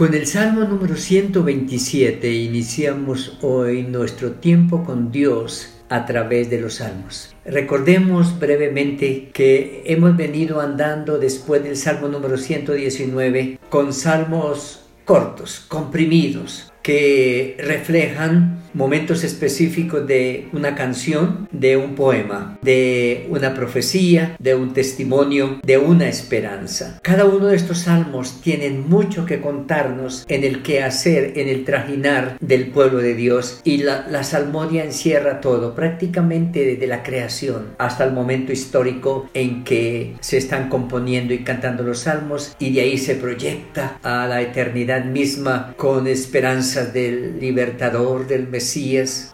Con el Salmo número 127 iniciamos hoy nuestro tiempo con Dios a través de los salmos. Recordemos brevemente que hemos venido andando después del Salmo número 119 con salmos cortos, comprimidos, que reflejan momentos específicos de una canción, de un poema, de una profecía, de un testimonio, de una esperanza. Cada uno de estos salmos tienen mucho que contarnos en el quehacer, en el trajinar del pueblo de Dios y la, la salmodia encierra todo, prácticamente desde la creación hasta el momento histórico en que se están componiendo y cantando los salmos y de ahí se proyecta a la eternidad misma con del libertador, del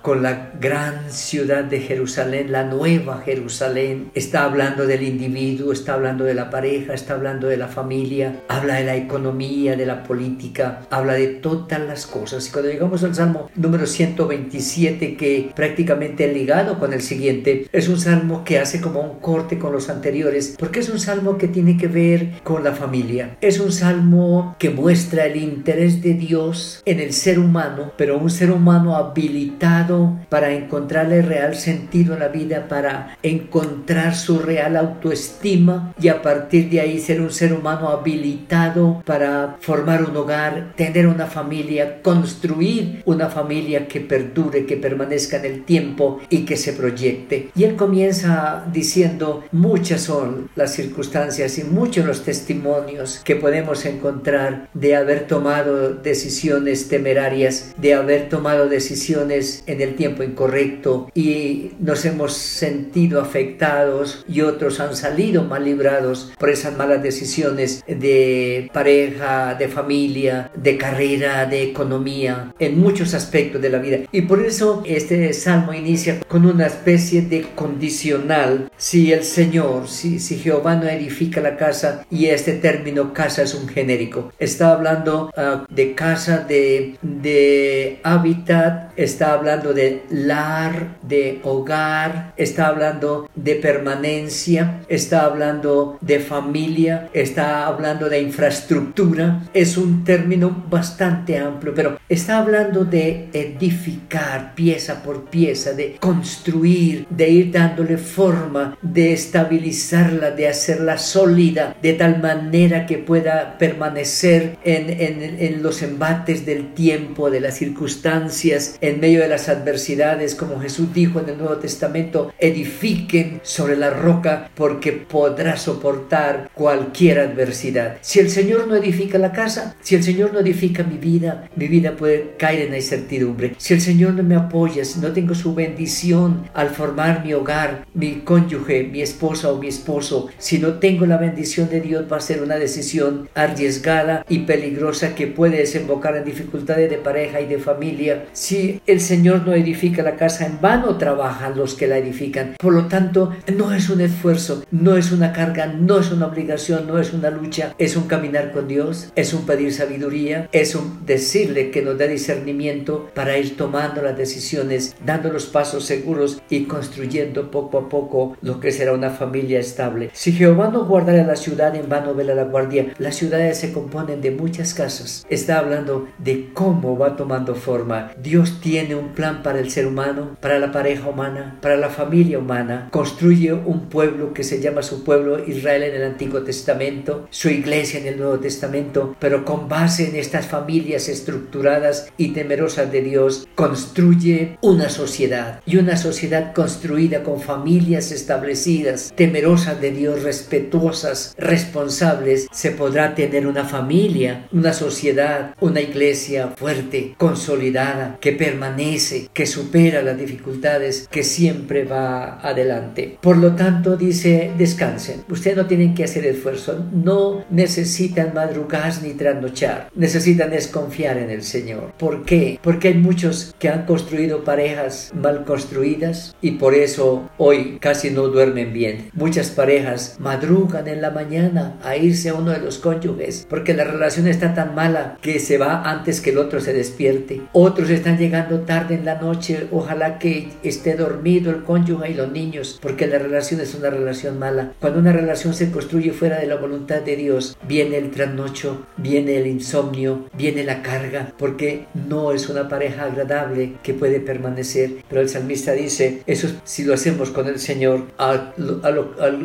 con la gran ciudad de Jerusalén, la nueva Jerusalén. Está hablando del individuo, está hablando de la pareja, está hablando de la familia, habla de la economía, de la política, habla de todas las cosas. Y cuando llegamos al Salmo número 127, que prácticamente ligado con el siguiente, es un salmo que hace como un corte con los anteriores, porque es un salmo que tiene que ver con la familia. Es un salmo que muestra el interés de Dios en el humano, pero un ser humano habilitado para encontrarle real sentido a la vida, para encontrar su real autoestima y a partir de ahí ser un ser humano habilitado para formar un hogar, tener una familia, construir una familia que perdure, que permanezca en el tiempo y que se proyecte. Y él comienza diciendo, muchas son las circunstancias y muchos los testimonios que podemos encontrar de haber tomado decisiones temerarias, de haber tomado decisiones en el tiempo incorrecto y nos hemos sentido afectados y otros han salido mal librados por esas malas decisiones de pareja, de familia, de carrera, de economía, en muchos aspectos de la vida. Y por eso este salmo inicia con una especie de condicional. Si el Señor, si, si Jehová no edifica la casa, y este término casa es un genérico, está hablando ah, de casa, de, de hábitat, está hablando de lar, de hogar, está hablando de permanencia, está hablando de familia, está hablando de infraestructura. Es un término bastante amplio, pero está hablando de edificar pieza por pieza, de construir, de ir dándole forma, de estabilizarla, de hacerla sólida, de tal manera que pueda permanecer en, en, en los embates del tiempo, de las circunstancias, en medio de las adversidades, como Jesús dijo en el Nuevo Testamento, edifiquen sobre la roca porque podrá soportar cualquier adversidad. Si el Señor no edifica la casa, si el Señor no edifica mi vida, mi vida puede caer en la incertidumbre. Si el Señor no me apoya, si no tengo su bendición al formar mi hogar, mi cónyuge, mi esposa o mi esposo, si no tengo la bendición de Dios, va a ser una decisión arriesgada y peligrosa que puede desembocar en dificultades de pareja y de familia. Si el Señor no edifica la casa, en vano trabajan los que la edifican. Por lo tanto, no es un esfuerzo, no es una carga, no es una obligación, no es una lucha, es un caminar con Dios, es un pedir sabiduría, es un decirle que nos dé discernimiento para ir tomando las decisiones, dando los pasos seguros y construyendo poco a poco lo que será una familia estable. Si Jehová no guardara la ciudad, en vano vela la guardia. Las ciudades se componen de muchas casas. Está hablando de cómo va tomando forma. Dios tiene un plan para el ser humano, para la pareja humana, para la familia humana. Construye un pueblo que se llama su pueblo Israel en el Antiguo Testamento, su iglesia en el Nuevo Testamento, pero con base en estas familias estructuradas y temerosas de Dios, construye una sociedad y una sociedad construida con familias establecidas, temerosas de Dios, respetuosas, responsables, se podrá tener una familia, una sociedad, una iglesia fuerte, consolidada, que permanece que supera las dificultades, que siempre va adelante. Por lo tanto, dice, descansen. Ustedes no tienen que hacer esfuerzo, no necesitan madrugar ni trasnochar, necesitan desconfiar en el Señor. ¿Por qué? Porque hay muchos que han construido parejas mal construidas y por eso hoy casi no duermen bien. Muchas parejas madrugan en la mañana a irse a uno de los cónyuges porque la relación está tan mala que se va antes que el otro se despierte. Otros están llegando tarde en la noche, ojalá que esté dormido el cónyuge y los niños, porque la relación es una relación mala. Cuando una relación se construye fuera de la voluntad de Dios, viene el trasnocho, viene el insomnio, viene la carga, porque no es una pareja agradable que puede permanecer. Pero el salmista dice, eso si lo hacemos con el Señor, al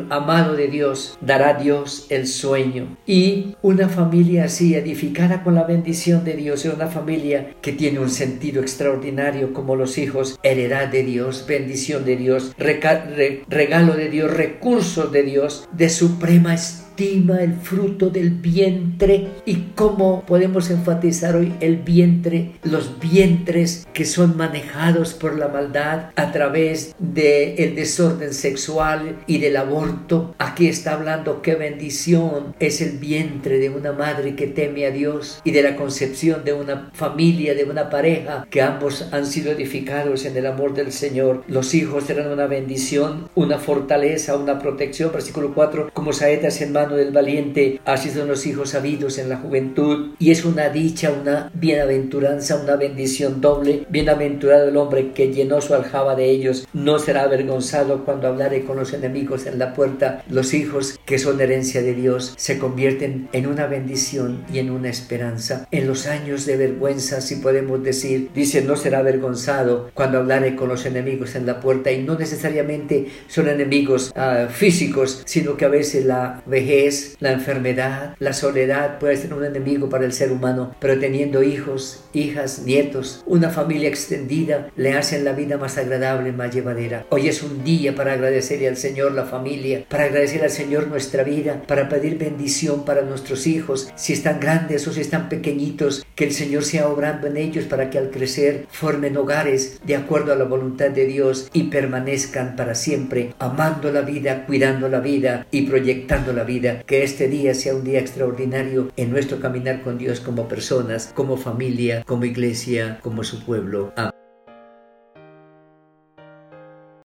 amado de Dios, dará Dios el sueño. Y una familia así, edificada con la bendición de Dios, es una familia que tiene un sentido extraordinario como los hijos, heredad de Dios, bendición de Dios, regalo de Dios, recursos de Dios, de suprema el fruto del vientre y cómo podemos enfatizar hoy el vientre, los vientres que son manejados por la maldad a través del el desorden sexual y del aborto. Aquí está hablando qué bendición es el vientre de una madre que teme a Dios y de la concepción de una familia, de una pareja que ambos han sido edificados en el amor del Señor. Los hijos serán una bendición, una fortaleza, una protección. Versículo 4, como saetas en mano del valiente, así son los hijos sabidos en la juventud, y es una dicha, una bienaventuranza, una bendición doble. Bienaventurado el hombre que llenó su aljaba de ellos, no será avergonzado cuando hablare con los enemigos en la puerta. Los hijos que son herencia de Dios se convierten en una bendición y en una esperanza. En los años de vergüenza, si podemos decir, dice, no será avergonzado cuando hablare con los enemigos en la puerta, y no necesariamente son enemigos ah, físicos, sino que a veces la vejez la enfermedad, la soledad puede ser un enemigo para el ser humano, pero teniendo hijos, hijas, nietos, una familia extendida, le hacen la vida más agradable, más llevadera. Hoy es un día para agradecerle al Señor la familia, para agradecer al Señor nuestra vida, para pedir bendición para nuestros hijos, si están grandes o si están pequeñitos, que el Señor sea obrando en ellos para que al crecer formen hogares de acuerdo a la voluntad de Dios y permanezcan para siempre, amando la vida, cuidando la vida y proyectando la vida que este día sea un día extraordinario en nuestro caminar con Dios como personas, como familia, como iglesia, como su pueblo. Amén.